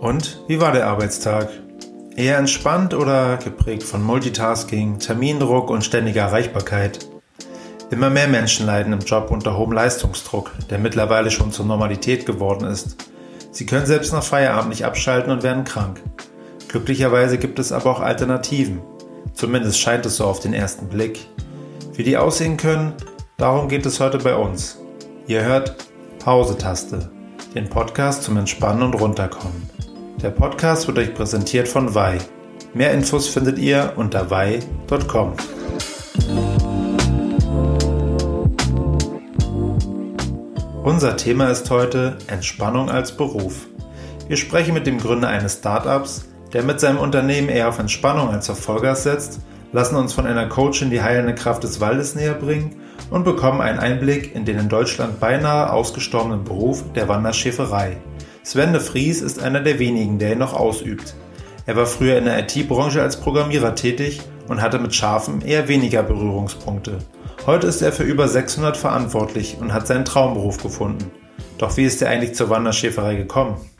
Und wie war der Arbeitstag? Eher entspannt oder geprägt von Multitasking, Termindruck und ständiger Erreichbarkeit? Immer mehr Menschen leiden im Job unter hohem Leistungsdruck, der mittlerweile schon zur Normalität geworden ist. Sie können selbst nach Feierabend nicht abschalten und werden krank. Glücklicherweise gibt es aber auch Alternativen. Zumindest scheint es so auf den ersten Blick. Wie die aussehen können, darum geht es heute bei uns. Ihr hört Pause-Taste, den Podcast zum Entspannen und Runterkommen. Der Podcast wird euch präsentiert von Vai. Mehr Infos findet ihr unter vai.com. Unser Thema ist heute Entspannung als Beruf. Wir sprechen mit dem Gründer eines Startups, der mit seinem Unternehmen eher auf Entspannung als auf Vollgas setzt, lassen uns von einer Coachin die heilende Kraft des Waldes näher bringen und bekommen einen Einblick in den in Deutschland beinahe ausgestorbenen Beruf der Wanderschäferei. Sven de Vries ist einer der wenigen, der ihn noch ausübt. Er war früher in der IT-Branche als Programmierer tätig und hatte mit Schafen eher weniger Berührungspunkte. Heute ist er für über 600 verantwortlich und hat seinen Traumberuf gefunden. Doch wie ist er eigentlich zur Wanderschäferei gekommen?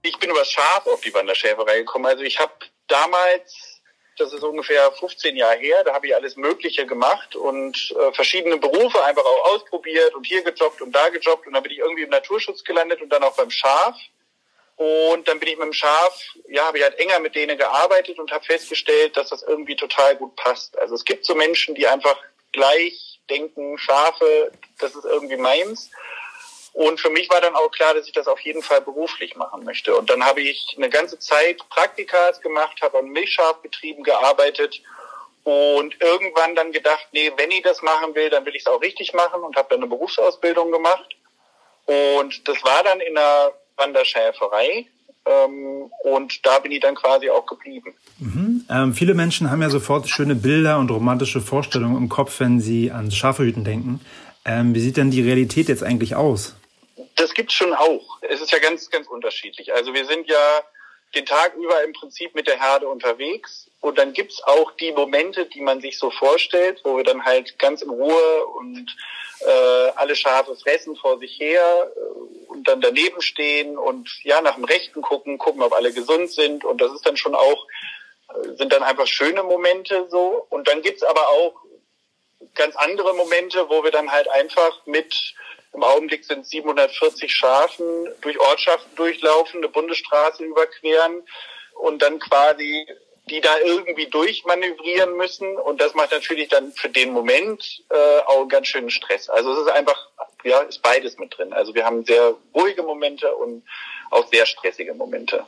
Ich bin über Schaf auf die Wanderschäferei gekommen. Also ich habe damals, das ist ungefähr 15 Jahre her, da habe ich alles Mögliche gemacht und äh, verschiedene Berufe einfach auch ausprobiert und hier gejobbt und da gejobbt und dann bin ich irgendwie im Naturschutz gelandet und dann auch beim Schaf. Und dann bin ich mit dem Schaf, ja, habe ich halt enger mit denen gearbeitet und habe festgestellt, dass das irgendwie total gut passt. Also es gibt so Menschen, die einfach gleich denken, Schafe, das ist irgendwie meins. Und für mich war dann auch klar, dass ich das auf jeden Fall beruflich machen möchte. Und dann habe ich eine ganze Zeit Praktikas gemacht, habe an Milchschafbetrieben gearbeitet und irgendwann dann gedacht, nee, wenn ich das machen will, dann will ich es auch richtig machen und habe dann eine Berufsausbildung gemacht. Und das war dann in einer Wanderschäferei. Ähm, und da bin ich dann quasi auch geblieben. Mhm. Ähm, viele Menschen haben ja sofort schöne Bilder und romantische Vorstellungen im Kopf, wenn sie an Schafehüten denken. Ähm, wie sieht denn die Realität jetzt eigentlich aus? Das gibt's schon auch. Es ist ja ganz, ganz unterschiedlich. Also wir sind ja den Tag über im Prinzip mit der Herde unterwegs. Und dann gibt's auch die Momente, die man sich so vorstellt, wo wir dann halt ganz in Ruhe und äh, alle Schafe fressen vor sich her äh, und dann daneben stehen und ja nach dem Rechten gucken, gucken, ob alle gesund sind. Und das ist dann schon auch, äh, sind dann einfach schöne Momente so. Und dann gibt's aber auch ganz andere Momente, wo wir dann halt einfach mit im Augenblick sind 740 Schafen durch Ortschaften durchlaufen, eine Bundesstraße überqueren und dann quasi die da irgendwie durchmanövrieren müssen. Und das macht natürlich dann für den Moment äh, auch ganz schönen Stress. Also es ist einfach, ja, ist beides mit drin. Also wir haben sehr ruhige Momente und auch sehr stressige Momente.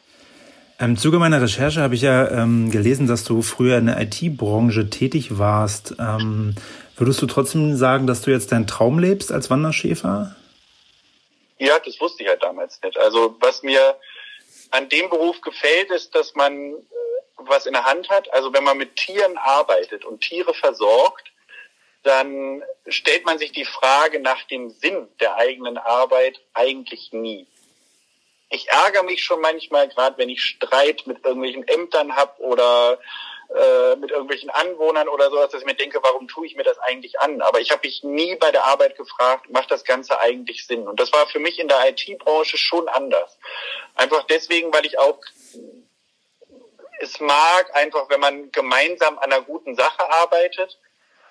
Im Zuge meiner Recherche habe ich ja ähm, gelesen, dass du früher in der IT-Branche tätig warst. Ähm, würdest du trotzdem sagen, dass du jetzt deinen Traum lebst als Wanderschäfer? Ja, das wusste ich halt damals nicht. Also was mir an dem Beruf gefällt, ist, dass man was in der Hand hat. Also wenn man mit Tieren arbeitet und Tiere versorgt, dann stellt man sich die Frage nach dem Sinn der eigenen Arbeit eigentlich nie. Ich ärgere mich schon manchmal, gerade wenn ich Streit mit irgendwelchen Ämtern habe oder äh, mit irgendwelchen Anwohnern oder sowas, dass ich mir denke, warum tue ich mir das eigentlich an? Aber ich habe mich nie bei der Arbeit gefragt, macht das Ganze eigentlich Sinn? Und das war für mich in der IT-Branche schon anders. Einfach deswegen, weil ich auch es mag, einfach wenn man gemeinsam an einer guten Sache arbeitet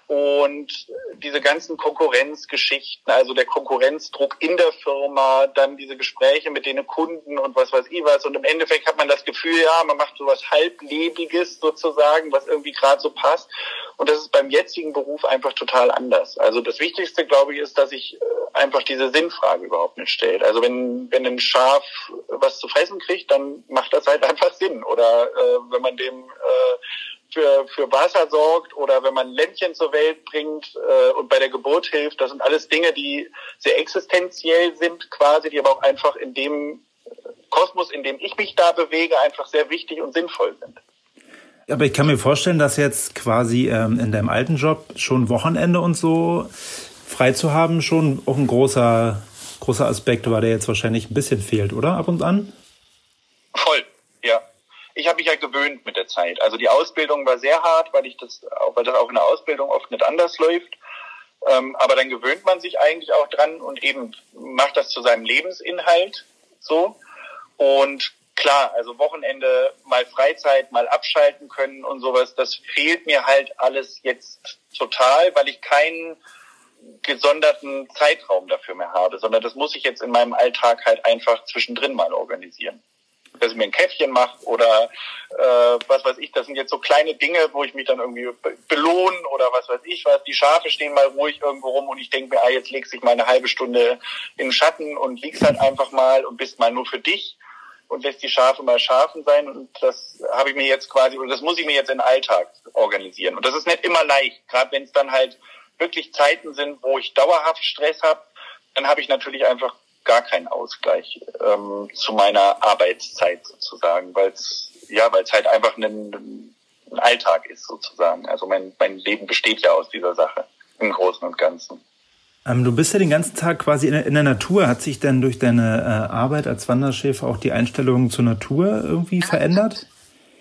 und diese ganzen Konkurrenzgeschichten, also der Konkurrenzdruck in der Firma, dann diese Gespräche mit den Kunden und was weiß ich was. Und im Endeffekt hat man das Gefühl, ja, man macht sowas halblebiges sozusagen, was irgendwie gerade so passt. Und das ist beim jetzigen Beruf einfach total anders. Also das Wichtigste, glaube ich, ist, dass sich äh, einfach diese Sinnfrage überhaupt nicht stellt. Also wenn, wenn ein Schaf was zu fressen kriegt, dann macht das halt einfach Sinn. Oder äh, wenn man dem äh, für, für Wasser sorgt oder wenn man Lämpchen zur Welt bringt äh, und bei der Geburt hilft. Das sind alles Dinge, die sehr existenziell sind quasi, die aber auch einfach in dem Kosmos, in dem ich mich da bewege, einfach sehr wichtig und sinnvoll sind. Aber ich kann mir vorstellen, dass jetzt quasi ähm, in deinem alten Job schon Wochenende und so frei zu haben schon auch ein großer, großer Aspekt war, der jetzt wahrscheinlich ein bisschen fehlt, oder? Ab und an? Voll ich habe mich ja gewöhnt mit der Zeit. Also die Ausbildung war sehr hart, weil ich das, auch weil das auch in der Ausbildung oft nicht anders läuft. Ähm, aber dann gewöhnt man sich eigentlich auch dran und eben macht das zu seinem Lebensinhalt so. Und klar, also Wochenende mal Freizeit, mal abschalten können und sowas, das fehlt mir halt alles jetzt total, weil ich keinen gesonderten Zeitraum dafür mehr habe, sondern das muss ich jetzt in meinem Alltag halt einfach zwischendrin mal organisieren. Dass ich mir ein Käffchen mache oder äh, was weiß ich, das sind jetzt so kleine Dinge, wo ich mich dann irgendwie belohnen oder was weiß ich was. Die Schafe stehen mal ruhig irgendwo rum und ich denke mir, ah, jetzt legst dich mal eine halbe Stunde in den Schatten und liegst halt einfach mal und bist mal nur für dich und lässt die Schafe mal Schafen sein. Und das habe ich mir jetzt quasi, oder das muss ich mir jetzt in den Alltag organisieren. Und das ist nicht immer leicht, gerade wenn es dann halt wirklich Zeiten sind, wo ich dauerhaft Stress habe, dann habe ich natürlich einfach gar keinen Ausgleich ähm, zu meiner Arbeitszeit sozusagen, weil es ja, weil es halt einfach ein, ein Alltag ist sozusagen. Also mein, mein Leben besteht ja aus dieser Sache im Großen und Ganzen. Ähm, du bist ja den ganzen Tag quasi in der, Natur. Hat sich denn durch deine äh, Arbeit als Wanderschäfer auch die Einstellung zur Natur irgendwie verändert?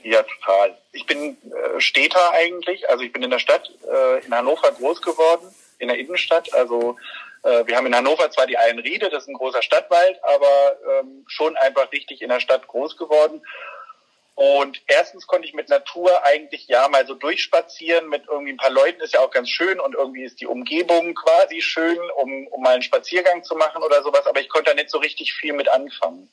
Ja, total. Ich bin äh, Städter eigentlich. Also ich bin in der Stadt äh, in Hannover groß geworden, in der Innenstadt. Also wir haben in Hannover zwar die Eilenriede, das ist ein großer Stadtwald, aber ähm, schon einfach richtig in der Stadt groß geworden. Und erstens konnte ich mit Natur eigentlich ja mal so durchspazieren mit irgendwie ein paar Leuten ist ja auch ganz schön und irgendwie ist die Umgebung quasi schön, um, um mal einen Spaziergang zu machen oder sowas, aber ich konnte da nicht so richtig viel mit anfangen.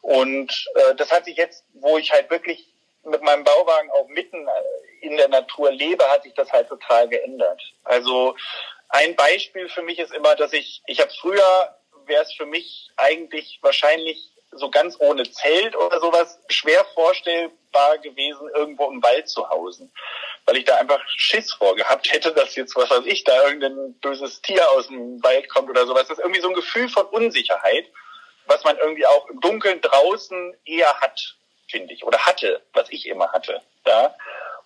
Und äh, das hat sich jetzt, wo ich halt wirklich mit meinem Bauwagen auch mitten äh, in der Natur lebe, hat sich das halt total geändert. Also ein Beispiel für mich ist immer, dass ich, ich habe früher, wäre es für mich eigentlich wahrscheinlich so ganz ohne Zelt oder sowas schwer vorstellbar gewesen, irgendwo im Wald zu hausen. Weil ich da einfach Schiss vorgehabt hätte, dass jetzt, was weiß ich, da irgendein böses Tier aus dem Wald kommt oder sowas. Das ist irgendwie so ein Gefühl von Unsicherheit, was man irgendwie auch im Dunkeln draußen eher hat, finde ich, oder hatte, was ich immer hatte. Ja.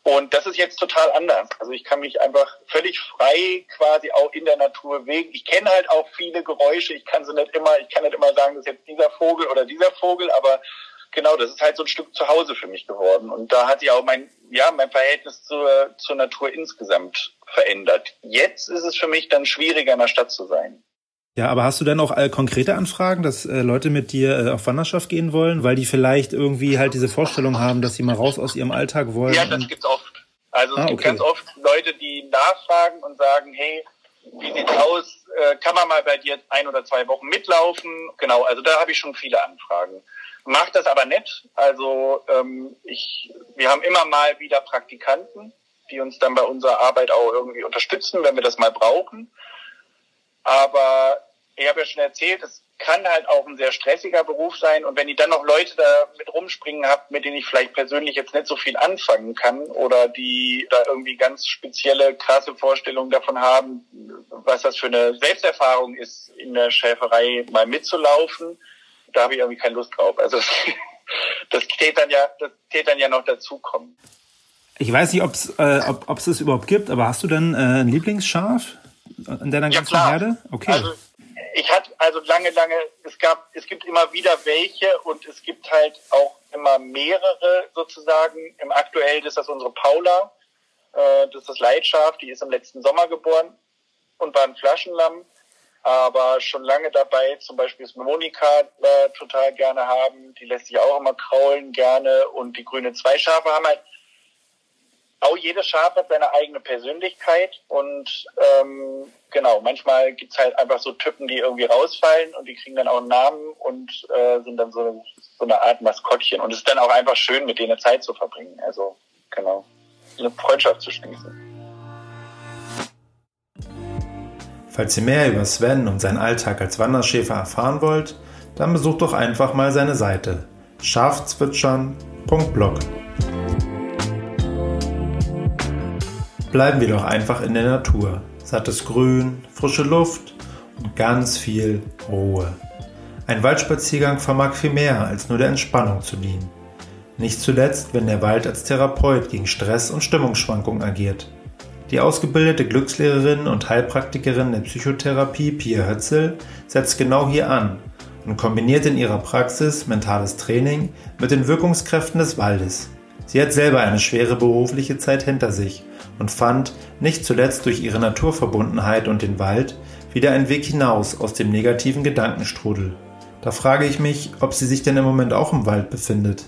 Und das ist jetzt total anders. Also ich kann mich einfach völlig frei quasi auch in der Natur bewegen. Ich kenne halt auch viele Geräusche. Ich kann sie nicht immer, ich kann nicht immer sagen, das ist jetzt dieser Vogel oder dieser Vogel, aber genau, das ist halt so ein Stück zu Hause für mich geworden. Und da hat sich auch mein, ja, mein Verhältnis zur, zur Natur insgesamt verändert. Jetzt ist es für mich dann schwieriger, in der Stadt zu sein. Ja, aber hast du denn auch äh, konkrete Anfragen, dass äh, Leute mit dir äh, auf Wanderschaft gehen wollen, weil die vielleicht irgendwie halt diese Vorstellung haben, dass sie mal raus aus ihrem Alltag wollen? Ja, das gibt's oft. Also es ah, gibt okay. ganz oft Leute, die nachfragen und sagen, hey, wie sieht's aus? Äh, kann man mal bei dir ein oder zwei Wochen mitlaufen? Genau, also da habe ich schon viele Anfragen. Macht das aber nicht. Also ähm, ich, wir haben immer mal wieder Praktikanten, die uns dann bei unserer Arbeit auch irgendwie unterstützen, wenn wir das mal brauchen. Aber ich habe ja schon erzählt, es kann halt auch ein sehr stressiger Beruf sein. Und wenn ihr dann noch Leute da mit rumspringen habt, mit denen ich vielleicht persönlich jetzt nicht so viel anfangen kann oder die da irgendwie ganz spezielle, krasse Vorstellungen davon haben, was das für eine Selbsterfahrung ist, in der Schäferei mal mitzulaufen, da habe ich irgendwie keine Lust drauf. Also das täte dann ja, das täte dann ja noch dazukommen. Ich weiß nicht, ob's, äh, ob es es überhaupt gibt, aber hast du denn äh, ein Lieblingsschaf? In deiner ganzen klar. Herde? Okay. Also, ich hatte also lange, lange, es gab, es gibt immer wieder welche und es gibt halt auch immer mehrere sozusagen. Im aktuell ist das unsere Paula, äh, das ist das Leitschaf, die ist im letzten Sommer geboren und war ein Flaschenlamm, aber schon lange dabei. Zum Beispiel ist Monika äh, total gerne haben, die lässt sich auch immer kraulen gerne und die grüne zwei Schafe haben halt auch jedes Schaf hat seine eigene Persönlichkeit und ähm, genau, manchmal gibt's halt einfach so Typen, die irgendwie rausfallen und die kriegen dann auch einen Namen und äh, sind dann so, so eine Art Maskottchen. Und es ist dann auch einfach schön, mit denen Zeit zu verbringen. Also genau, eine Freundschaft zu schließen. Falls ihr mehr über Sven und seinen Alltag als Wanderschäfer erfahren wollt, dann besucht doch einfach mal seine Seite schafzwitschern.blog. Bleiben wir doch einfach in der Natur. Sattes Grün, frische Luft und ganz viel Ruhe. Ein Waldspaziergang vermag viel mehr, als nur der Entspannung zu dienen. Nicht zuletzt, wenn der Wald als Therapeut gegen Stress und Stimmungsschwankungen agiert. Die ausgebildete Glückslehrerin und Heilpraktikerin der Psychotherapie Pia Hötzel setzt genau hier an und kombiniert in ihrer Praxis mentales Training mit den Wirkungskräften des Waldes. Sie hat selber eine schwere berufliche Zeit hinter sich und fand, nicht zuletzt durch ihre Naturverbundenheit und den Wald, wieder einen Weg hinaus aus dem negativen Gedankenstrudel. Da frage ich mich, ob sie sich denn im Moment auch im Wald befindet.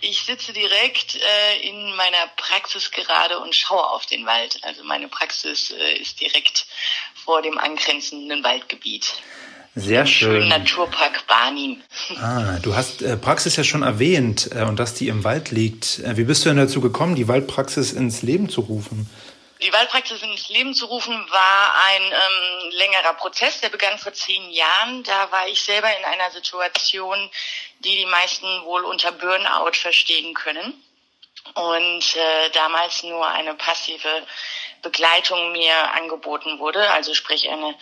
Ich sitze direkt äh, in meiner Praxis gerade und schaue auf den Wald. Also meine Praxis äh, ist direkt vor dem angrenzenden Waldgebiet. Sehr schön. Naturpark Barnim. Ah, du hast äh, Praxis ja schon erwähnt äh, und dass die im Wald liegt. Äh, wie bist du denn dazu gekommen, die Waldpraxis ins Leben zu rufen? Die Waldpraxis ins Leben zu rufen war ein ähm, längerer Prozess, der begann vor zehn Jahren. Da war ich selber in einer Situation, die die meisten wohl unter Burnout verstehen können und äh, damals nur eine passive Begleitung mir angeboten wurde, also sprich eine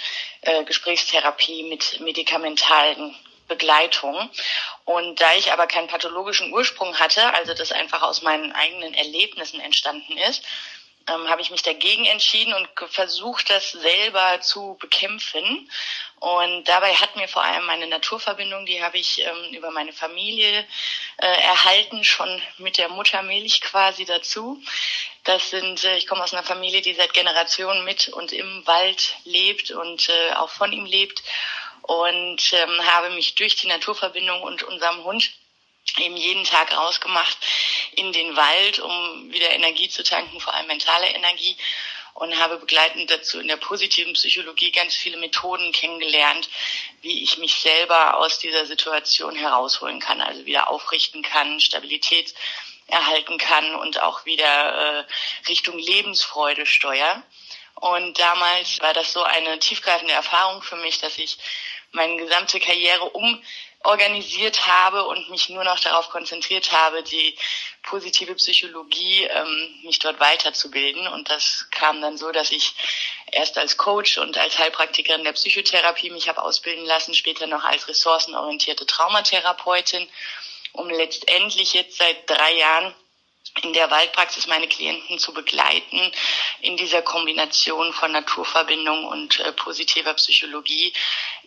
äh, Gesprächstherapie mit medikamentalen Begleitung. Und da ich aber keinen pathologischen Ursprung hatte, also das einfach aus meinen eigenen Erlebnissen entstanden ist, ähm, habe ich mich dagegen entschieden und versucht, das selber zu bekämpfen. Und dabei hat mir vor allem meine Naturverbindung, die habe ich ähm, über meine Familie äh, erhalten, schon mit der Muttermilch quasi dazu. Das sind, äh, ich komme aus einer Familie, die seit Generationen mit und im Wald lebt und äh, auch von ihm lebt und ähm, habe mich durch die Naturverbindung und unserem Hund eben jeden Tag rausgemacht in den Wald, um wieder Energie zu tanken, vor allem mentale Energie und habe begleitend dazu in der positiven Psychologie ganz viele Methoden kennengelernt, wie ich mich selber aus dieser Situation herausholen kann, also wieder aufrichten kann, Stabilität erhalten kann und auch wieder äh, Richtung Lebensfreude steuere. Und damals war das so eine tiefgreifende Erfahrung für mich, dass ich meine gesamte Karriere um organisiert habe und mich nur noch darauf konzentriert habe, die positive Psychologie, ähm, mich dort weiterzubilden. Und das kam dann so, dass ich erst als Coach und als Heilpraktikerin der Psychotherapie mich habe ausbilden lassen, später noch als ressourcenorientierte Traumatherapeutin, um letztendlich jetzt seit drei Jahren in der Waldpraxis meine Klienten zu begleiten in dieser Kombination von Naturverbindung und äh, positiver Psychologie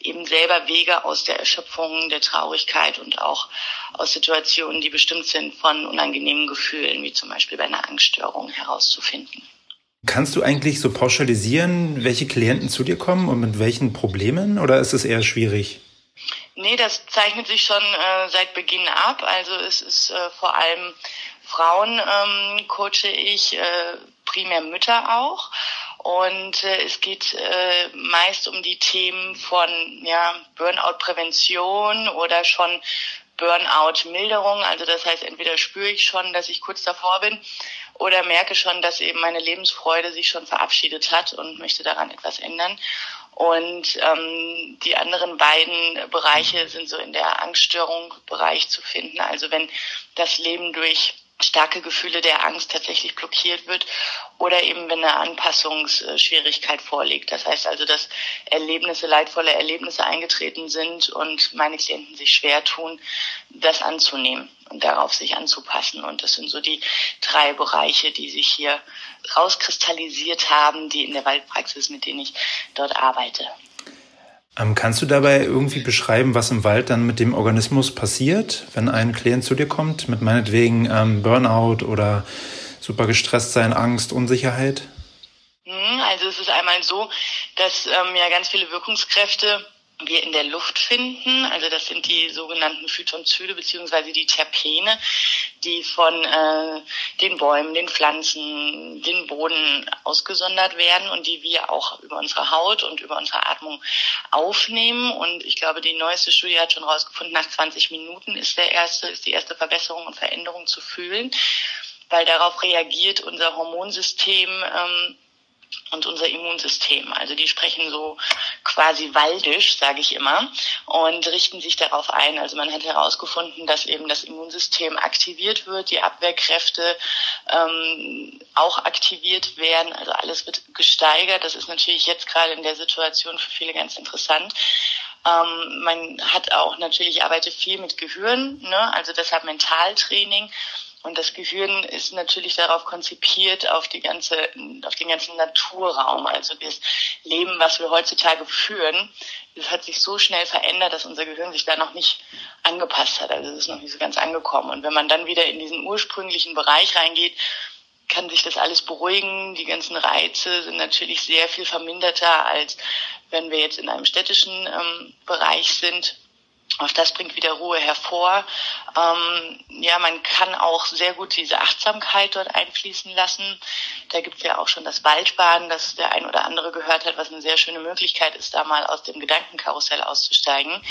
eben selber Wege aus der Erschöpfung, der Traurigkeit und auch aus Situationen, die bestimmt sind von unangenehmen Gefühlen, wie zum Beispiel bei einer Angststörung herauszufinden. Kannst du eigentlich so pauschalisieren, welche Klienten zu dir kommen und mit welchen Problemen oder ist es eher schwierig? Nee, das zeichnet sich schon äh, seit Beginn ab. Also es ist äh, vor allem Frauen ähm, coache ich, äh, primär Mütter auch. Und äh, es geht äh, meist um die Themen von ja, Burnout-Prävention oder schon Burnout-Milderung. Also das heißt, entweder spüre ich schon, dass ich kurz davor bin oder merke schon, dass eben meine Lebensfreude sich schon verabschiedet hat und möchte daran etwas ändern. Und ähm, die anderen beiden Bereiche sind so in der Angststörung-Bereich zu finden. Also wenn das Leben durch starke Gefühle der Angst tatsächlich blockiert wird oder eben wenn eine Anpassungsschwierigkeit vorliegt. Das heißt also, dass Erlebnisse, leidvolle Erlebnisse eingetreten sind und meine Klienten sich schwer tun, das anzunehmen und darauf sich anzupassen. Und das sind so die drei Bereiche, die sich hier rauskristallisiert haben, die in der Waldpraxis, mit denen ich dort arbeite. Ähm, kannst du dabei irgendwie beschreiben, was im Wald dann mit dem Organismus passiert, wenn ein Klient zu dir kommt, mit meinetwegen ähm, Burnout oder super gestresst sein, Angst, Unsicherheit? Hm, also es ist einmal so, dass ähm, ja ganz viele Wirkungskräfte wir in der Luft finden. Also das sind die sogenannten Phytonzyde beziehungsweise die Terpene, die von äh, den Bäumen, den Pflanzen, den Boden ausgesondert werden und die wir auch über unsere Haut und über unsere Atmung aufnehmen. Und ich glaube, die neueste Studie hat schon herausgefunden, nach 20 Minuten ist der erste, ist die erste Verbesserung und Veränderung zu fühlen, weil darauf reagiert unser Hormonsystem ähm, und unser Immunsystem. Also die sprechen so quasi waldisch, sage ich immer, und richten sich darauf ein. Also man hat herausgefunden, dass eben das Immunsystem aktiviert wird, die Abwehrkräfte ähm, auch aktiviert werden. Also alles wird gesteigert. Das ist natürlich jetzt gerade in der Situation für viele ganz interessant. Ähm, man hat auch natürlich arbeitet viel mit Gehirn, ne? also deshalb Mentaltraining. Und das Gehirn ist natürlich darauf konzipiert, auf die ganze, auf den ganzen Naturraum. Also das Leben, was wir heutzutage führen, das hat sich so schnell verändert, dass unser Gehirn sich da noch nicht angepasst hat. Also es ist noch nicht so ganz angekommen. Und wenn man dann wieder in diesen ursprünglichen Bereich reingeht, kann sich das alles beruhigen. Die ganzen Reize sind natürlich sehr viel verminderter, als wenn wir jetzt in einem städtischen ähm, Bereich sind. Auch das bringt wieder Ruhe hervor. Ähm, ja, man kann auch sehr gut diese Achtsamkeit dort einfließen lassen. Da gibt es ja auch schon das Waldbaden, das der ein oder andere gehört hat, was eine sehr schöne Möglichkeit ist, da mal aus dem Gedankenkarussell auszusteigen.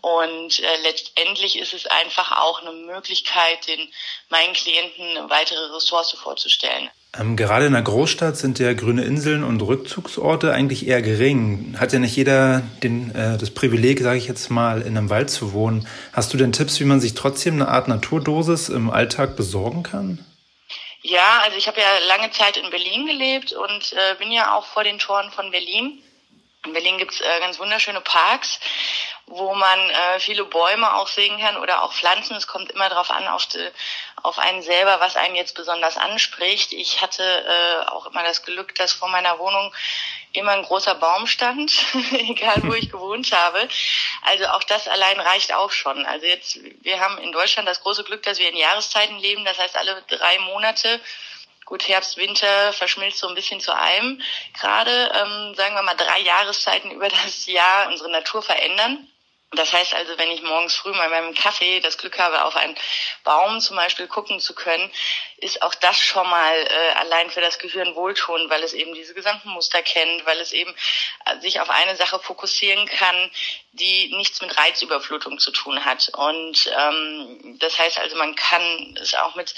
Und äh, letztendlich ist es einfach auch eine Möglichkeit, den meinen Klienten eine weitere Ressource vorzustellen. Ähm, gerade in der Großstadt sind ja grüne Inseln und Rückzugsorte eigentlich eher gering. Hat ja nicht jeder den, äh, das Privileg, sage ich jetzt mal, in einem Wald zu wohnen. Hast du denn Tipps, wie man sich trotzdem eine Art Naturdosis im Alltag besorgen kann? Ja, also ich habe ja lange Zeit in Berlin gelebt und äh, bin ja auch vor den Toren von Berlin. In Berlin gibt's äh, ganz wunderschöne Parks wo man äh, viele Bäume auch sehen kann oder auch Pflanzen. Es kommt immer darauf an, auf, die, auf einen selber, was einen jetzt besonders anspricht. Ich hatte äh, auch immer das Glück, dass vor meiner Wohnung immer ein großer Baum stand, egal wo ich gewohnt habe. Also auch das allein reicht auch schon. Also jetzt, wir haben in Deutschland das große Glück, dass wir in Jahreszeiten leben. Das heißt, alle drei Monate Gut, Herbst, Winter verschmilzt so ein bisschen zu einem. Gerade, ähm, sagen wir mal, drei Jahreszeiten über das Jahr unsere Natur verändern. Das heißt also, wenn ich morgens früh bei meinem Kaffee das Glück habe, auf einen Baum zum Beispiel gucken zu können, ist auch das schon mal äh, allein für das Gehirn wohltuend, weil es eben diese gesamten Muster kennt, weil es eben äh, sich auf eine Sache fokussieren kann, die nichts mit Reizüberflutung zu tun hat. Und ähm, das heißt also, man kann es auch mit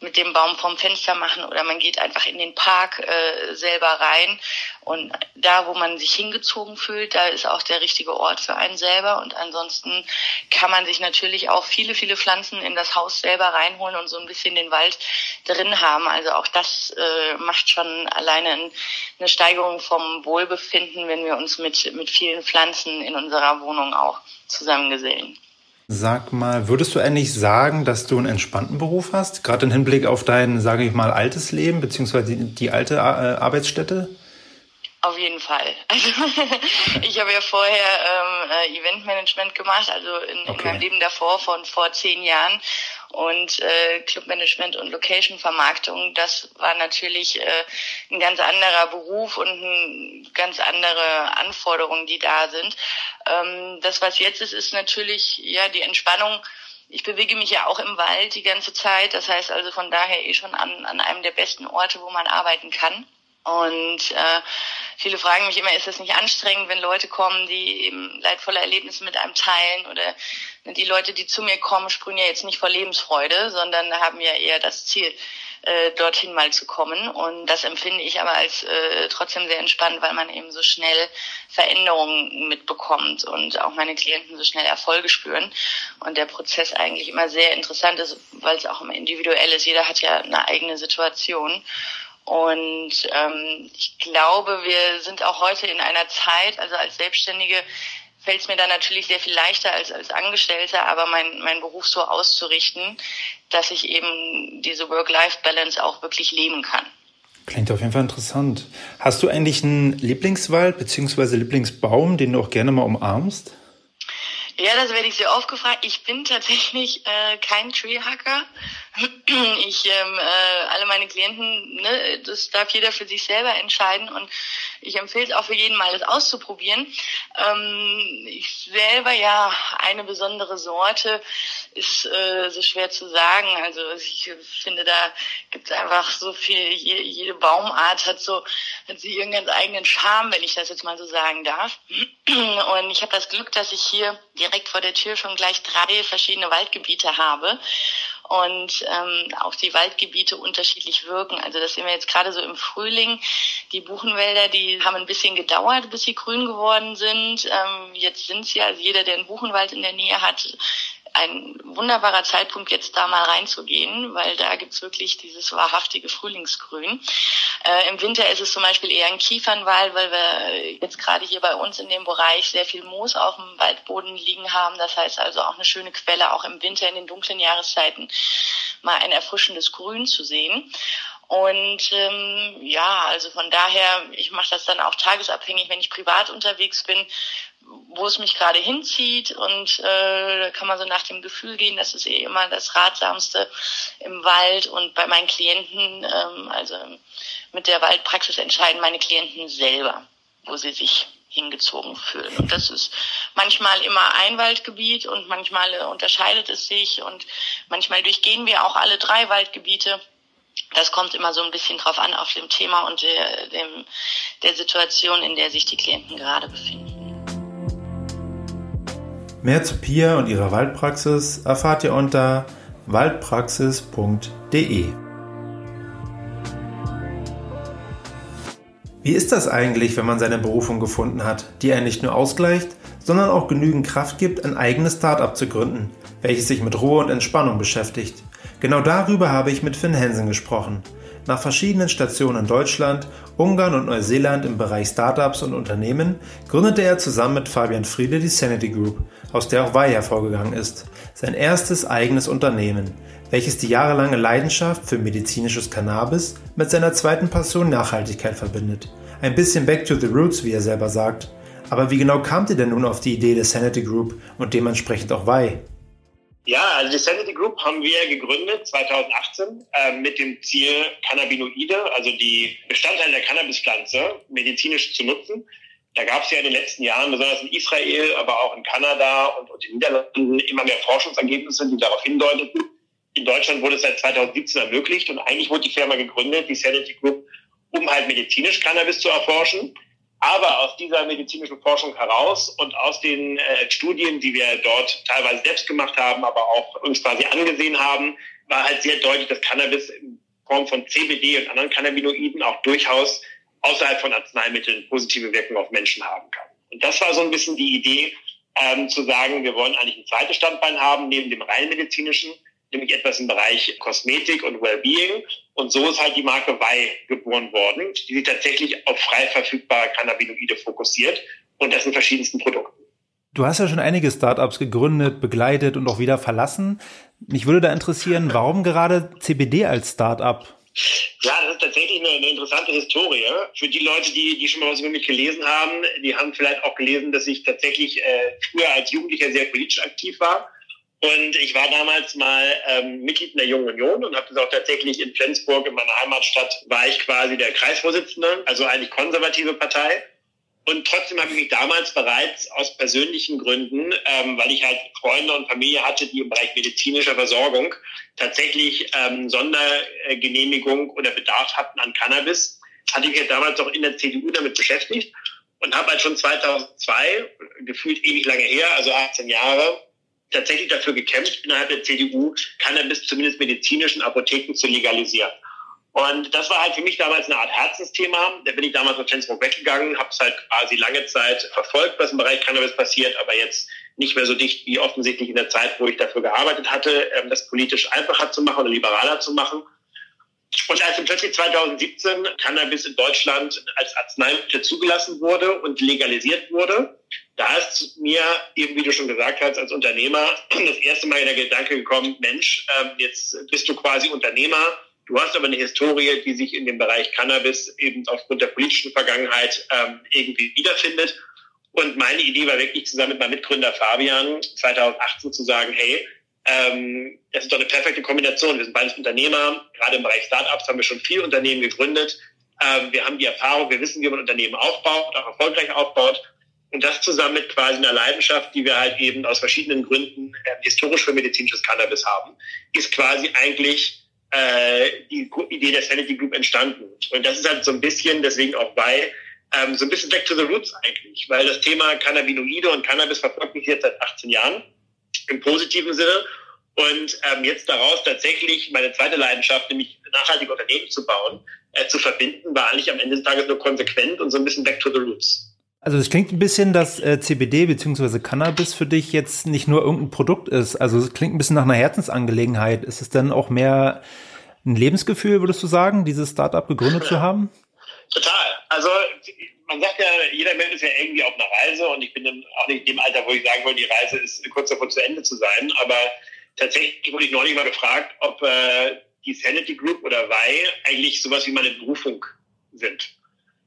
mit dem Baum vom Fenster machen oder man geht einfach in den Park äh, selber rein und da, wo man sich hingezogen fühlt, da ist auch der richtige Ort für einen selber und ansonsten kann man sich natürlich auch viele, viele Pflanzen in das Haus selber reinholen und so ein bisschen den Wald drin haben. Also auch das äh, macht schon alleine eine Steigerung vom Wohlbefinden, wenn wir uns mit, mit vielen Pflanzen in unserer Wohnung auch zusammengesellen. Sag mal, würdest du eigentlich sagen, dass du einen entspannten Beruf hast, gerade im Hinblick auf dein, sage ich mal, altes Leben beziehungsweise die, die alte äh, Arbeitsstätte? Auf jeden Fall. Also ich habe ja vorher ähm, äh, Eventmanagement gemacht, also in, okay. in meinem Leben davor von vor zehn Jahren und äh, Clubmanagement und Location-Vermarktung, das war natürlich äh, ein ganz anderer Beruf und ein, ganz andere Anforderungen, die da sind. Ähm, das, was jetzt ist, ist natürlich ja die Entspannung. Ich bewege mich ja auch im Wald die ganze Zeit. Das heißt also von daher eh schon an, an einem der besten Orte, wo man arbeiten kann. Und äh, viele fragen mich immer, ist das nicht anstrengend, wenn Leute kommen, die eben leidvolle Erlebnisse mit einem teilen oder ne, die Leute, die zu mir kommen, sprühen ja jetzt nicht vor Lebensfreude, sondern haben ja eher das Ziel, äh, dorthin mal zu kommen. Und das empfinde ich aber als äh, trotzdem sehr entspannt, weil man eben so schnell Veränderungen mitbekommt und auch meine Klienten so schnell Erfolge spüren. Und der Prozess eigentlich immer sehr interessant ist, weil es auch immer individuell ist. Jeder hat ja eine eigene Situation. Und ähm, ich glaube, wir sind auch heute in einer Zeit, also als Selbstständige fällt es mir dann natürlich sehr viel leichter als als Angestellter, aber mein, mein Beruf so auszurichten, dass ich eben diese Work-Life-Balance auch wirklich leben kann. Klingt auf jeden Fall interessant. Hast du eigentlich einen Lieblingswald bzw. Lieblingsbaum, den du auch gerne mal umarmst? Ja, das werde ich sehr oft gefragt. Ich bin tatsächlich äh, kein Treehacker. Ich, ähm, äh, alle meine Klienten, ne, das darf jeder für sich selber entscheiden und ich empfehle es auch für jeden mal, das auszuprobieren. Ähm, ich selber ja eine besondere Sorte ist äh, so schwer zu sagen. Also ich finde, da gibt es einfach so viel. Jede, jede Baumart hat so hat sie ihren ganz eigenen Charme, wenn ich das jetzt mal so sagen darf. Und ich habe das Glück, dass ich hier direkt vor der Tür schon gleich drei verschiedene Waldgebiete habe und ähm, auch die Waldgebiete unterschiedlich wirken. Also das sehen wir jetzt gerade so im Frühling. Die Buchenwälder, die haben ein bisschen gedauert, bis sie grün geworden sind. Ähm, jetzt sind sie, also jeder, der einen Buchenwald in der Nähe hat, ein wunderbarer Zeitpunkt, jetzt da mal reinzugehen, weil da gibt's wirklich dieses wahrhaftige Frühlingsgrün. Äh, Im Winter ist es zum Beispiel eher ein Kiefernwald, weil wir jetzt gerade hier bei uns in dem Bereich sehr viel Moos auf dem Waldboden liegen haben. Das heißt also auch eine schöne Quelle, auch im Winter in den dunklen Jahreszeiten mal ein erfrischendes Grün zu sehen. Und ähm, ja, also von daher, ich mache das dann auch tagesabhängig, wenn ich privat unterwegs bin, wo es mich gerade hinzieht und äh, da kann man so nach dem Gefühl gehen, das ist eh immer das Ratsamste im Wald und bei meinen Klienten, ähm, also mit der Waldpraxis entscheiden meine Klienten selber, wo sie sich hingezogen fühlen. Und das ist manchmal immer ein Waldgebiet und manchmal unterscheidet es sich und manchmal durchgehen wir auch alle drei Waldgebiete. Das kommt immer so ein bisschen drauf an, auf dem Thema und der, dem, der Situation, in der sich die Klienten gerade befinden. Mehr zu Pia und ihrer Waldpraxis erfahrt ihr unter waldpraxis.de. Wie ist das eigentlich, wenn man seine Berufung gefunden hat, die einen nicht nur ausgleicht, sondern auch genügend Kraft gibt, ein eigenes Start-up zu gründen, welches sich mit Ruhe und Entspannung beschäftigt? Genau darüber habe ich mit Finn Hensen gesprochen. Nach verschiedenen Stationen in Deutschland, Ungarn und Neuseeland im Bereich Startups und Unternehmen gründete er zusammen mit Fabian Friede die Sanity Group, aus der auch Wei hervorgegangen ist. Sein erstes eigenes Unternehmen, welches die jahrelange Leidenschaft für medizinisches Cannabis mit seiner zweiten Passion Nachhaltigkeit verbindet. Ein bisschen back to the roots, wie er selber sagt. Aber wie genau kamt ihr denn nun auf die Idee der Sanity Group und dementsprechend auch Wei? Ja, also die Sanity Group haben wir gegründet 2018 äh, mit dem Ziel, Cannabinoide, also die Bestandteile der Cannabispflanze, medizinisch zu nutzen. Da gab es ja in den letzten Jahren, besonders in Israel, aber auch in Kanada und, und in den Niederlanden, immer mehr Forschungsergebnisse, die darauf hindeuteten, in Deutschland wurde es seit 2017 ermöglicht und eigentlich wurde die Firma gegründet, die Sanity Group, um halt medizinisch Cannabis zu erforschen. Aber aus dieser medizinischen Forschung heraus und aus den äh, Studien, die wir dort teilweise selbst gemacht haben, aber auch uns quasi angesehen haben, war halt sehr deutlich, dass Cannabis in Form von CBD und anderen Cannabinoiden auch durchaus außerhalb von Arzneimitteln positive Wirkung auf Menschen haben kann. Und das war so ein bisschen die Idee, ähm, zu sagen, wir wollen eigentlich ein zweites Standbein haben, neben dem rein medizinischen, nämlich etwas im Bereich Kosmetik und Wellbeing. Und so ist halt die Marke Wei geboren worden, die sich tatsächlich auf frei verfügbare Cannabinoide fokussiert und das in verschiedensten Produkten. Du hast ja schon einige Startups gegründet, begleitet und auch wieder verlassen. Mich würde da interessieren, warum gerade CBD als Startup? Ja, das ist tatsächlich eine, eine, interessante Historie. Für die Leute, die, die schon mal was über mich gelesen haben, die haben vielleicht auch gelesen, dass ich tatsächlich äh, früher als Jugendlicher sehr politisch aktiv war und ich war damals mal ähm, Mitglied in der Jungen Union und habe das auch tatsächlich in Flensburg, in meiner Heimatstadt, war ich quasi der Kreisvorsitzende, also eigentlich konservative Partei. Und trotzdem habe ich mich damals bereits aus persönlichen Gründen, ähm, weil ich halt Freunde und Familie hatte, die im Bereich medizinischer Versorgung tatsächlich ähm, Sondergenehmigung oder Bedarf hatten an Cannabis, hatte ich mich halt damals auch in der CDU damit beschäftigt und habe halt schon 2002, gefühlt ewig lange her, also 18 Jahre, tatsächlich dafür gekämpft, innerhalb der CDU Cannabis zumindest medizinischen Apotheken zu legalisieren. Und das war halt für mich damals eine Art Herzensthema. Da bin ich damals nach Flensburg weggegangen, habe es halt quasi lange Zeit verfolgt, was im Bereich Cannabis passiert, aber jetzt nicht mehr so dicht wie offensichtlich in der Zeit, wo ich dafür gearbeitet hatte, ähm, das politisch einfacher zu machen oder liberaler zu machen. Und als dann plötzlich 2017 Cannabis in Deutschland als Arzneimittel zugelassen wurde und legalisiert wurde, da ist mir eben, wie du schon gesagt hast, als Unternehmer das erste Mal in der Gedanke gekommen, Mensch, ähm, jetzt bist du quasi Unternehmer, du hast aber eine Historie, die sich in dem Bereich Cannabis eben aufgrund der politischen Vergangenheit ähm, irgendwie wiederfindet. Und meine Idee war wirklich zusammen mit meinem Mitgründer Fabian 2018 zu sagen, hey, ähm, das ist doch eine perfekte Kombination. Wir sind beides Unternehmer. Gerade im Bereich Startups haben wir schon viel Unternehmen gegründet. Ähm, wir haben die Erfahrung, wir wissen, wie man Unternehmen aufbaut, auch erfolgreich aufbaut. Und das zusammen mit quasi einer Leidenschaft, die wir halt eben aus verschiedenen Gründen äh, historisch für medizinisches Cannabis haben, ist quasi eigentlich äh, die Idee der Sanity Group entstanden. Und das ist halt so ein bisschen, deswegen auch bei, ähm, so ein bisschen back to the roots eigentlich, weil das Thema Cannabinoide und Cannabis verfolgt mich jetzt seit 18 Jahren im positiven Sinne. Und ähm, jetzt daraus tatsächlich meine zweite Leidenschaft, nämlich nachhaltige Unternehmen zu bauen, äh, zu verbinden, war eigentlich am Ende des Tages nur konsequent und so ein bisschen back to the roots. Also es klingt ein bisschen, dass äh, CBD bzw. Cannabis für dich jetzt nicht nur irgendein Produkt ist. Also es klingt ein bisschen nach einer Herzensangelegenheit. Ist es dann auch mehr ein Lebensgefühl, würdest du sagen, dieses Startup gegründet zu haben? Total. Also man sagt ja, jeder Mensch ist ja irgendwie auf einer Reise und ich bin dann auch nicht in dem Alter, wo ich sagen wollte, die Reise ist kurz davor zu Ende zu sein. Aber tatsächlich wurde ich neulich mal gefragt, ob äh, die Sanity Group oder WEI eigentlich sowas wie meine Berufung sind.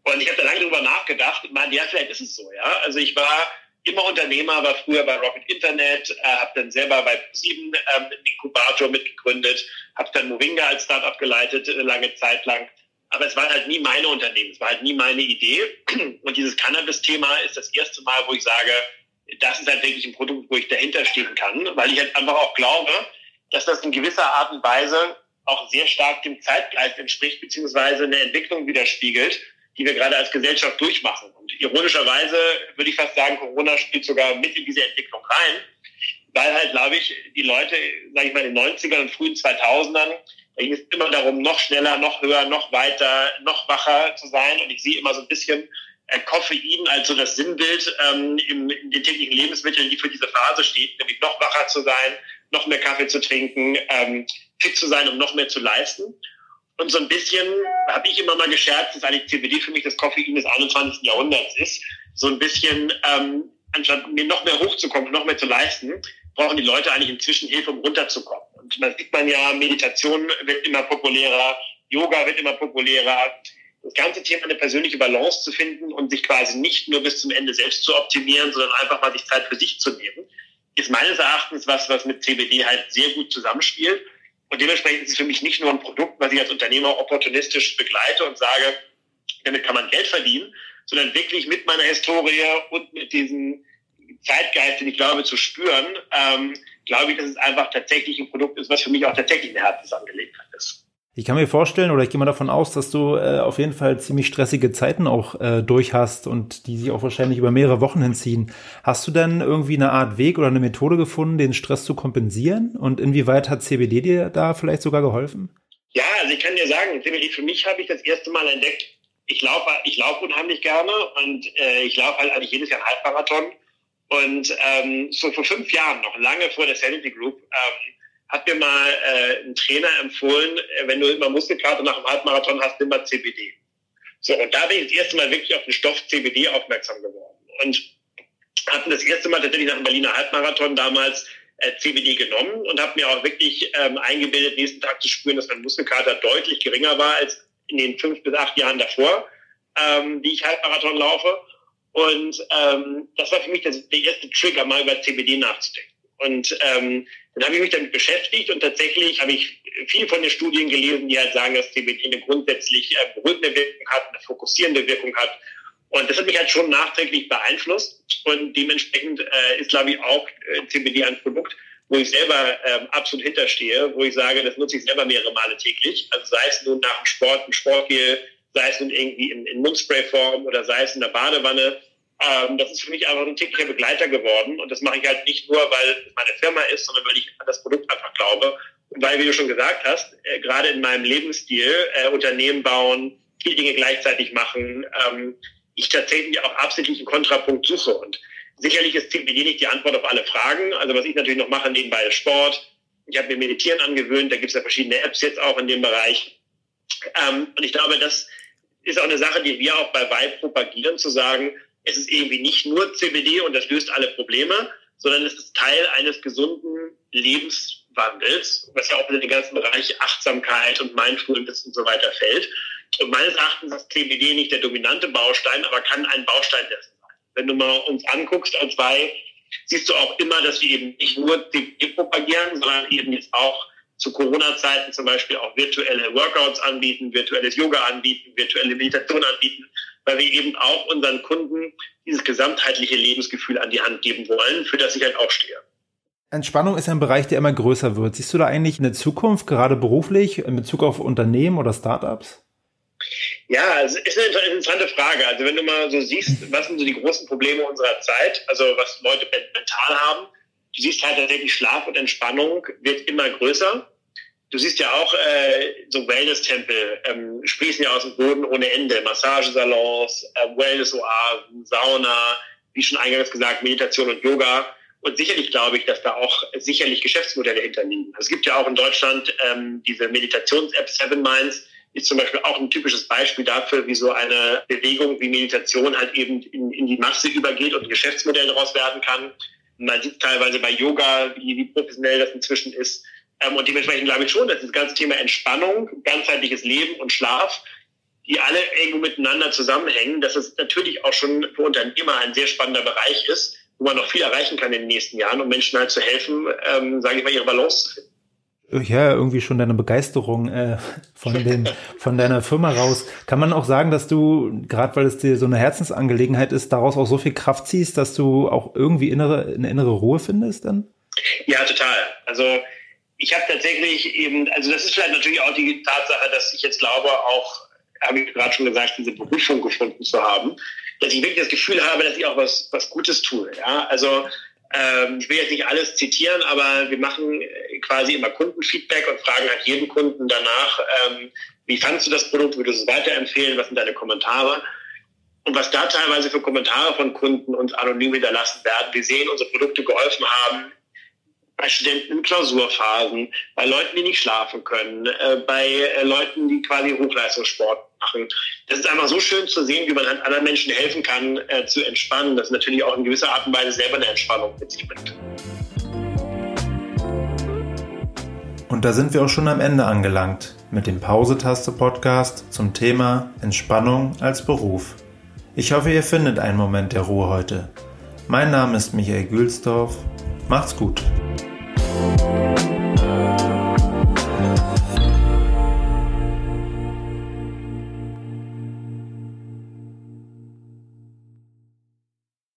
Und ich habe da lange drüber nachgedacht und ja, vielleicht ist es so, ja. Also ich war immer Unternehmer, war früher bei Rocket Internet, äh, habe dann selber bei Sieben ähm, einen Inkubator mitgegründet, habe dann Moringa als Startup geleitet, äh, lange Zeit lang. aber es war halt nie meine Unternehmen, es war halt nie meine Idee. Und dieses Cannabis-Thema ist das erste Mal, wo ich sage, das ist halt wirklich ein Produkt, wo ich dahinter stehen kann, weil ich halt einfach auch glaube, dass das in gewisser Art und Weise auch sehr stark dem Zeitgeist entspricht, beziehungsweise eine Entwicklung widerspiegelt, die wir gerade als Gesellschaft durchmachen. Und ironischerweise würde ich fast sagen, Corona spielt sogar mit in diese Entwicklung rein, weil halt, glaube ich, die Leute, sage ich mal, in den 90ern und frühen 2000ern, da ging es immer darum, noch schneller, noch höher, noch weiter, noch wacher zu sein. Und ich sehe immer so ein bisschen äh, Koffein als so das Sinnbild ähm, im, in den täglichen Lebensmitteln, die für diese Phase steht, nämlich noch wacher zu sein, noch mehr Kaffee zu trinken, ähm, fit zu sein, um noch mehr zu leisten. Und so ein bisschen habe ich immer mal gescherzt, dass eigentlich CBD für mich das Koffein des 21. Jahrhunderts ist. So ein bisschen, ähm, anstatt mir noch mehr hochzukommen, noch mehr zu leisten, brauchen die Leute eigentlich inzwischen Hilfe, um runterzukommen. Und man sieht man ja, Meditation wird immer populärer, Yoga wird immer populärer. Das ganze Thema eine persönliche Balance zu finden und sich quasi nicht nur bis zum Ende selbst zu optimieren, sondern einfach mal sich Zeit für sich zu nehmen, ist meines Erachtens was, was mit CBD halt sehr gut zusammenspielt. Und dementsprechend ist es für mich nicht nur ein Produkt, was ich als Unternehmer opportunistisch begleite und sage, damit kann man Geld verdienen, sondern wirklich mit meiner Historie und mit diesem Zeitgeist, den ich glaube zu spüren, ähm, glaube ich, dass es einfach tatsächlich ein Produkt ist, was für mich auch tatsächlich eine Herzensangelegenheit ist. Ich kann mir vorstellen oder ich gehe mal davon aus, dass du äh, auf jeden Fall ziemlich stressige Zeiten auch äh, durch hast und die sich auch wahrscheinlich über mehrere Wochen hinziehen. Hast du denn irgendwie eine Art Weg oder eine Methode gefunden, den Stress zu kompensieren? Und inwieweit hat CBD dir da vielleicht sogar geholfen? Ja, also ich kann dir sagen, CBD für mich habe ich das erste Mal entdeckt. Ich laufe, ich laufe unheimlich gerne und äh, ich laufe halt eigentlich jedes Jahr einen Halbmarathon. Und ähm, so vor fünf Jahren, noch lange vor der Sanity Group, ähm, hat mir mal äh, ein Trainer empfohlen, äh, wenn du immer Muskelkater nach dem Halbmarathon hast, nimm mal CBD. So, und da bin ich das erste Mal wirklich auf den Stoff CBD aufmerksam geworden. Und hatten das erste Mal tatsächlich nach dem Berliner Halbmarathon damals äh, CBD genommen und habe mir auch wirklich ähm, eingebildet, nächsten Tag zu spüren, dass mein Muskelkater deutlich geringer war als in den fünf bis acht Jahren davor, ähm, die ich Halbmarathon laufe. Und ähm, das war für mich das, der erste Trigger, mal über CBD nachzudenken. Und ähm, dann habe ich mich damit beschäftigt und tatsächlich habe ich viel von den Studien gelesen, die halt sagen, dass CBD eine grundsätzlich äh, beruhigende Wirkung hat, eine fokussierende Wirkung hat. Und das hat mich halt schon nachträglich beeinflusst. Und dementsprechend äh, ist, glaube ich, auch äh, CBD ein Produkt, wo ich selber ähm, absolut hinterstehe, wo ich sage, das nutze ich selber mehrere Male täglich. Also sei es nun nach dem Sport, ein Sportgel, sei es nun irgendwie in, in Mundsprayform oder sei es in der Badewanne ähm, das ist für mich einfach ein täglicher Begleiter geworden. Und das mache ich halt nicht nur, weil es meine Firma ist, sondern weil ich an das Produkt einfach glaube. Und weil, wie du schon gesagt hast, äh, gerade in meinem Lebensstil, äh, Unternehmen bauen, viele Dinge gleichzeitig machen, ähm, ich tatsächlich auch absichtlich einen Kontrapunkt suche. Und sicherlich ist CBD nicht die Antwort auf alle Fragen. Also was ich natürlich noch mache nebenbei ist Sport. Ich habe mir Meditieren angewöhnt. Da gibt es ja verschiedene Apps jetzt auch in dem Bereich. Ähm, und ich glaube, das ist auch eine Sache, die wir auch bei Vibe propagieren, zu sagen, es ist irgendwie nicht nur CBD und das löst alle Probleme, sondern es ist Teil eines gesunden Lebenswandels, was ja auch in den ganzen Bereich Achtsamkeit und Mindfulness und so weiter fällt. Und meines Erachtens ist CBD nicht der dominante Baustein, aber kann ein Baustein dessen sein. Wenn du mal uns anguckst als bei, siehst du auch immer, dass wir eben nicht nur CBD propagieren, sondern eben jetzt auch zu Corona-Zeiten zum Beispiel auch virtuelle Workouts anbieten, virtuelles Yoga anbieten, virtuelle Meditation anbieten weil wir eben auch unseren Kunden dieses gesamtheitliche Lebensgefühl an die Hand geben wollen, für das ich halt auch stehe. Entspannung ist ein Bereich, der immer größer wird. Siehst du da eigentlich eine Zukunft, gerade beruflich, in Bezug auf Unternehmen oder Startups? Ja, es ist eine interessante Frage. Also wenn du mal so siehst, was sind so die großen Probleme unserer Zeit, also was Leute mental haben, du siehst halt tatsächlich Schlaf und Entspannung wird immer größer. Du siehst ja auch äh, so Wellness-Tempel ähm, sprießen ja aus dem Boden ohne Ende. Massagesalons, äh, Wellness-Oasen, Sauna, wie schon eingangs gesagt, Meditation und Yoga. Und sicherlich glaube ich, dass da auch sicherlich Geschäftsmodelle hinterliegen. Es gibt ja auch in Deutschland ähm, diese Meditations-App Seven Minds, ist zum Beispiel auch ein typisches Beispiel dafür, wie so eine Bewegung wie Meditation halt eben in, in die Masse übergeht und ein Geschäftsmodell daraus werden kann. Man sieht teilweise bei Yoga, wie, wie professionell das inzwischen ist. Ähm, und dementsprechend glaube ich schon, dass das ganze Thema Entspannung, ganzheitliches Leben und Schlaf, die alle irgendwo miteinander zusammenhängen, dass es natürlich auch schon für Unternehmer ein sehr spannender Bereich ist, wo man noch viel erreichen kann in den nächsten Jahren, um Menschen halt zu helfen, ähm, sage ich mal, ihre Balance zu finden. Ja irgendwie schon deine Begeisterung äh, von dem von deiner Firma raus. Kann man auch sagen, dass du gerade weil es dir so eine Herzensangelegenheit ist, daraus auch so viel Kraft ziehst, dass du auch irgendwie innere eine innere Ruhe findest dann? Ja, total. Also ich habe tatsächlich eben, also das ist vielleicht natürlich auch die Tatsache, dass ich jetzt glaube, auch habe ich gerade schon gesagt, diese Berufung gefunden zu haben, dass ich wirklich das Gefühl habe, dass ich auch was was Gutes tue. Ja, also ich will jetzt nicht alles zitieren, aber wir machen äh, quasi immer Kundenfeedback und fragen halt jeden Kunden danach, ähm, wie fandst du das Produkt, würdest du es weiterempfehlen, was sind deine Kommentare? Und was da teilweise für Kommentare von Kunden uns anonym hinterlassen werden, wir sehen, unsere Produkte geholfen haben, bei Studenten in Klausurphasen, bei Leuten, die nicht schlafen können, äh, bei äh, Leuten, die quasi Hochleistungssport machen. Das ist einfach so schön zu sehen, wie man anderen Menschen helfen kann, äh, zu entspannen. Das natürlich auch in gewisser Art und Weise selber eine Entspannung mit sich bringt. Und da sind wir auch schon am Ende angelangt mit dem Pause-Taste-Podcast zum Thema Entspannung als Beruf. Ich hoffe, ihr findet einen Moment der Ruhe heute. Mein Name ist Michael Gülsdorf. Macht's gut.